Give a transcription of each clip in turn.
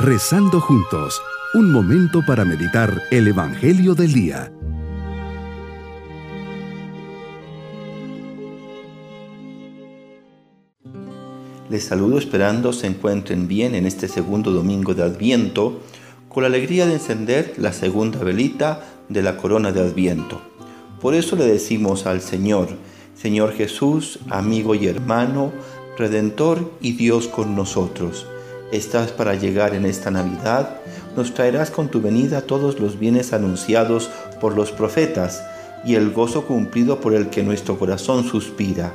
Rezando juntos, un momento para meditar el Evangelio del Día. Les saludo esperando se encuentren bien en este segundo domingo de Adviento, con la alegría de encender la segunda velita de la corona de Adviento. Por eso le decimos al Señor, Señor Jesús, amigo y hermano, Redentor y Dios con nosotros. Estás para llegar en esta Navidad, nos traerás con tu venida todos los bienes anunciados por los profetas y el gozo cumplido por el que nuestro corazón suspira.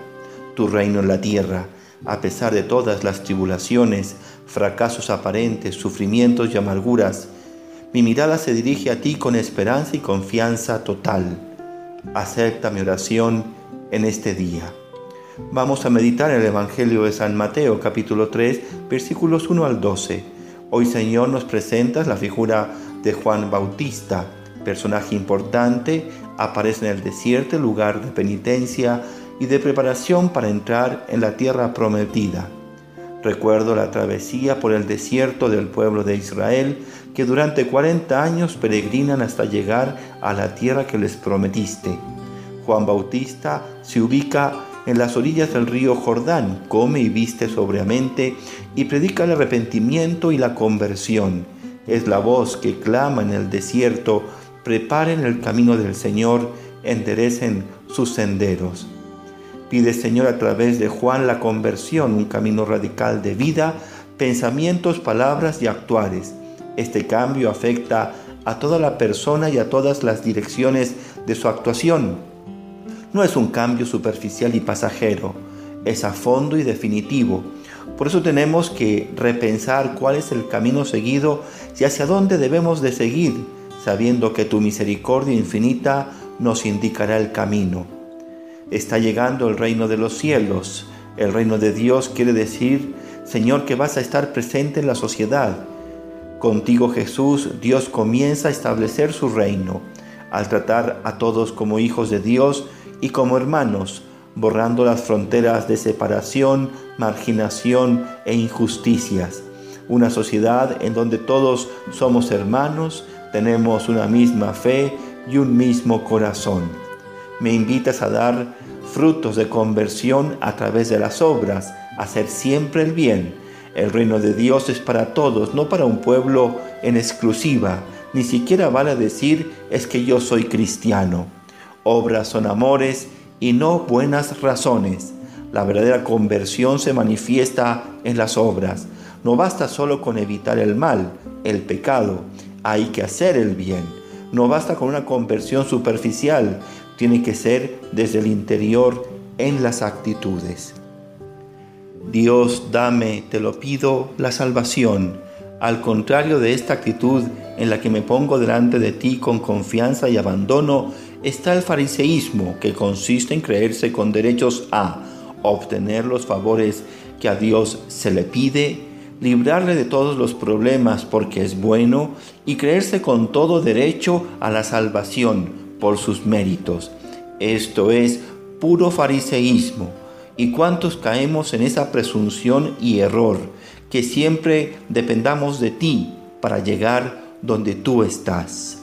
Tu reino en la tierra, a pesar de todas las tribulaciones, fracasos aparentes, sufrimientos y amarguras, mi mirada se dirige a ti con esperanza y confianza total. Acepta mi oración en este día. Vamos a meditar el Evangelio de San Mateo capítulo 3 versículos 1 al 12. Hoy Señor nos presentas la figura de Juan Bautista, personaje importante, aparece en el desierto, lugar de penitencia y de preparación para entrar en la tierra prometida. Recuerdo la travesía por el desierto del pueblo de Israel, que durante 40 años peregrinan hasta llegar a la tierra que les prometiste. Juan Bautista se ubica en las orillas del río Jordán, come y viste sobriamente y predica el arrepentimiento y la conversión. Es la voz que clama en el desierto, preparen el camino del Señor, enderecen sus senderos. Pide Señor a través de Juan la conversión, un camino radical de vida, pensamientos, palabras y actuares. Este cambio afecta a toda la persona y a todas las direcciones de su actuación no es un cambio superficial y pasajero, es a fondo y definitivo. Por eso tenemos que repensar cuál es el camino seguido y hacia dónde debemos de seguir, sabiendo que tu misericordia infinita nos indicará el camino. Está llegando el reino de los cielos. El reino de Dios quiere decir, Señor, que vas a estar presente en la sociedad. Contigo Jesús, Dios comienza a establecer su reino, al tratar a todos como hijos de Dios y como hermanos, borrando las fronteras de separación, marginación e injusticias. Una sociedad en donde todos somos hermanos, tenemos una misma fe y un mismo corazón. Me invitas a dar frutos de conversión a través de las obras, a hacer siempre el bien. El reino de Dios es para todos, no para un pueblo en exclusiva. Ni siquiera vale decir es que yo soy cristiano. Obras son amores y no buenas razones. La verdadera conversión se manifiesta en las obras. No basta solo con evitar el mal, el pecado. Hay que hacer el bien. No basta con una conversión superficial. Tiene que ser desde el interior en las actitudes. Dios, dame, te lo pido, la salvación. Al contrario de esta actitud en la que me pongo delante de ti con confianza y abandono, está el fariseísmo, que consiste en creerse con derechos a obtener los favores que a Dios se le pide, librarle de todos los problemas porque es bueno y creerse con todo derecho a la salvación por sus méritos. Esto es puro fariseísmo. ¿Y cuántos caemos en esa presunción y error? Que siempre dependamos de ti para llegar donde tú estás.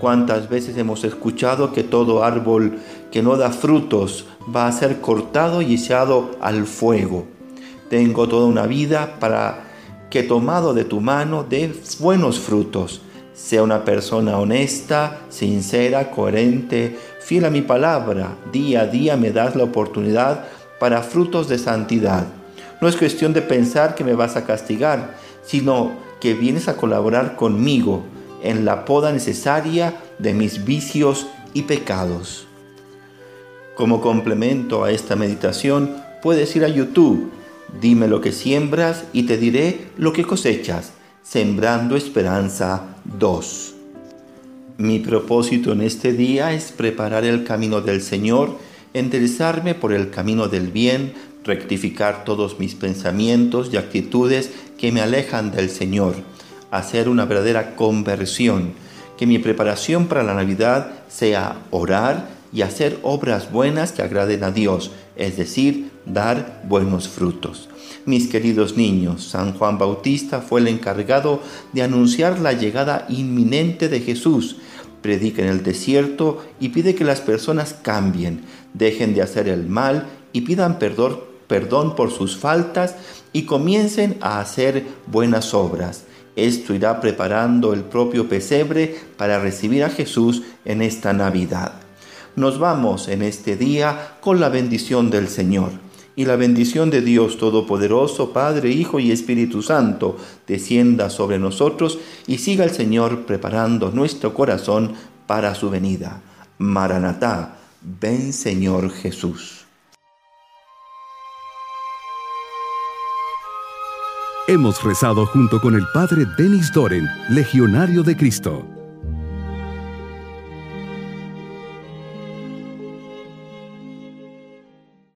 ¿Cuántas veces hemos escuchado que todo árbol que no da frutos va a ser cortado y echado al fuego? Tengo toda una vida para que tomado de tu mano dé buenos frutos. Sea una persona honesta, sincera, coherente, fiel a mi palabra. Día a día me das la oportunidad para frutos de santidad. No es cuestión de pensar que me vas a castigar, sino que vienes a colaborar conmigo en la poda necesaria de mis vicios y pecados. Como complemento a esta meditación, puedes ir a YouTube, dime lo que siembras y te diré lo que cosechas, Sembrando Esperanza 2. Mi propósito en este día es preparar el camino del Señor, enderezarme por el camino del bien, rectificar todos mis pensamientos y actitudes que me alejan del Señor hacer una verdadera conversión, que mi preparación para la Navidad sea orar y hacer obras buenas que agraden a Dios, es decir, dar buenos frutos. Mis queridos niños, San Juan Bautista fue el encargado de anunciar la llegada inminente de Jesús. Predica en el desierto y pide que las personas cambien, dejen de hacer el mal y pidan perdón, perdón por sus faltas y comiencen a hacer buenas obras. Esto irá preparando el propio pesebre para recibir a Jesús en esta Navidad. Nos vamos en este día con la bendición del Señor. Y la bendición de Dios Todopoderoso, Padre, Hijo y Espíritu Santo, descienda sobre nosotros y siga el Señor preparando nuestro corazón para su venida. Maranatá, ven Señor Jesús. Hemos rezado junto con el Padre Denis Doren, Legionario de Cristo.